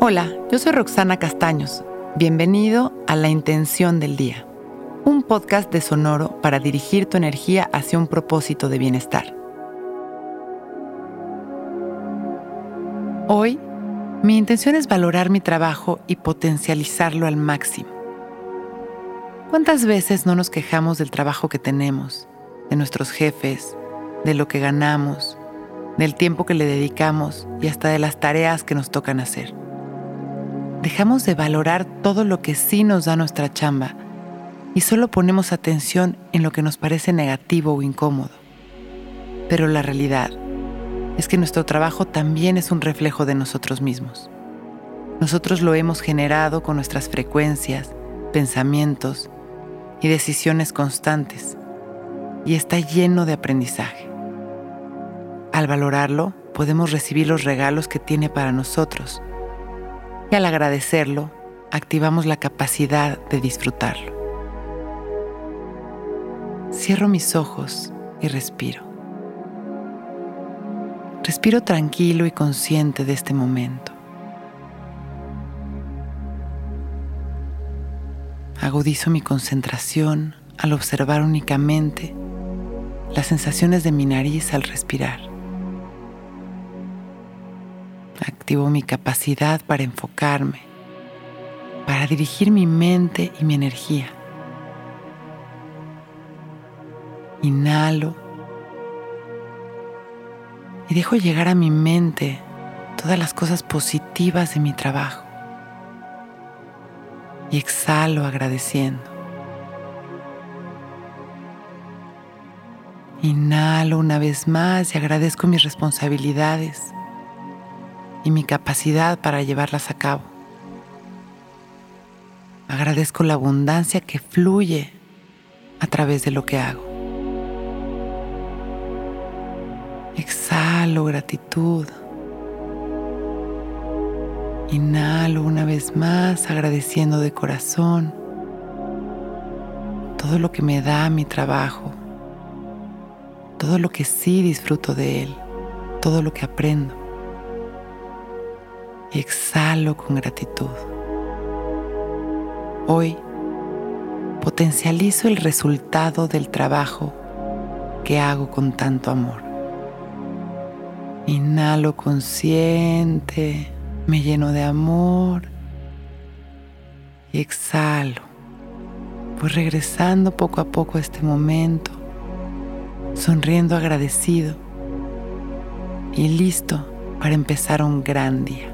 Hola, yo soy Roxana Castaños. Bienvenido a La Intención del Día, un podcast de Sonoro para dirigir tu energía hacia un propósito de bienestar. Hoy, mi intención es valorar mi trabajo y potencializarlo al máximo. ¿Cuántas veces no nos quejamos del trabajo que tenemos, de nuestros jefes, de lo que ganamos, del tiempo que le dedicamos y hasta de las tareas que nos tocan hacer? Dejamos de valorar todo lo que sí nos da nuestra chamba y solo ponemos atención en lo que nos parece negativo o incómodo. Pero la realidad es que nuestro trabajo también es un reflejo de nosotros mismos. Nosotros lo hemos generado con nuestras frecuencias, pensamientos y decisiones constantes, y está lleno de aprendizaje. Al valorarlo, podemos recibir los regalos que tiene para nosotros, al agradecerlo, activamos la capacidad de disfrutarlo. Cierro mis ojos y respiro. Respiro tranquilo y consciente de este momento. Agudizo mi concentración al observar únicamente las sensaciones de mi nariz al respirar. Activo mi capacidad para enfocarme, para dirigir mi mente y mi energía. Inhalo y dejo llegar a mi mente todas las cosas positivas de mi trabajo y exhalo agradeciendo. Inhalo una vez más y agradezco mis responsabilidades y mi capacidad para llevarlas a cabo. Agradezco la abundancia que fluye a través de lo que hago. Exhalo gratitud. Inhalo una vez más agradeciendo de corazón todo lo que me da mi trabajo, todo lo que sí disfruto de él, todo lo que aprendo. Y exhalo con gratitud. Hoy potencializo el resultado del trabajo que hago con tanto amor. Inhalo consciente me lleno de amor y exhalo. Voy regresando poco a poco a este momento, sonriendo agradecido y listo para empezar un gran día.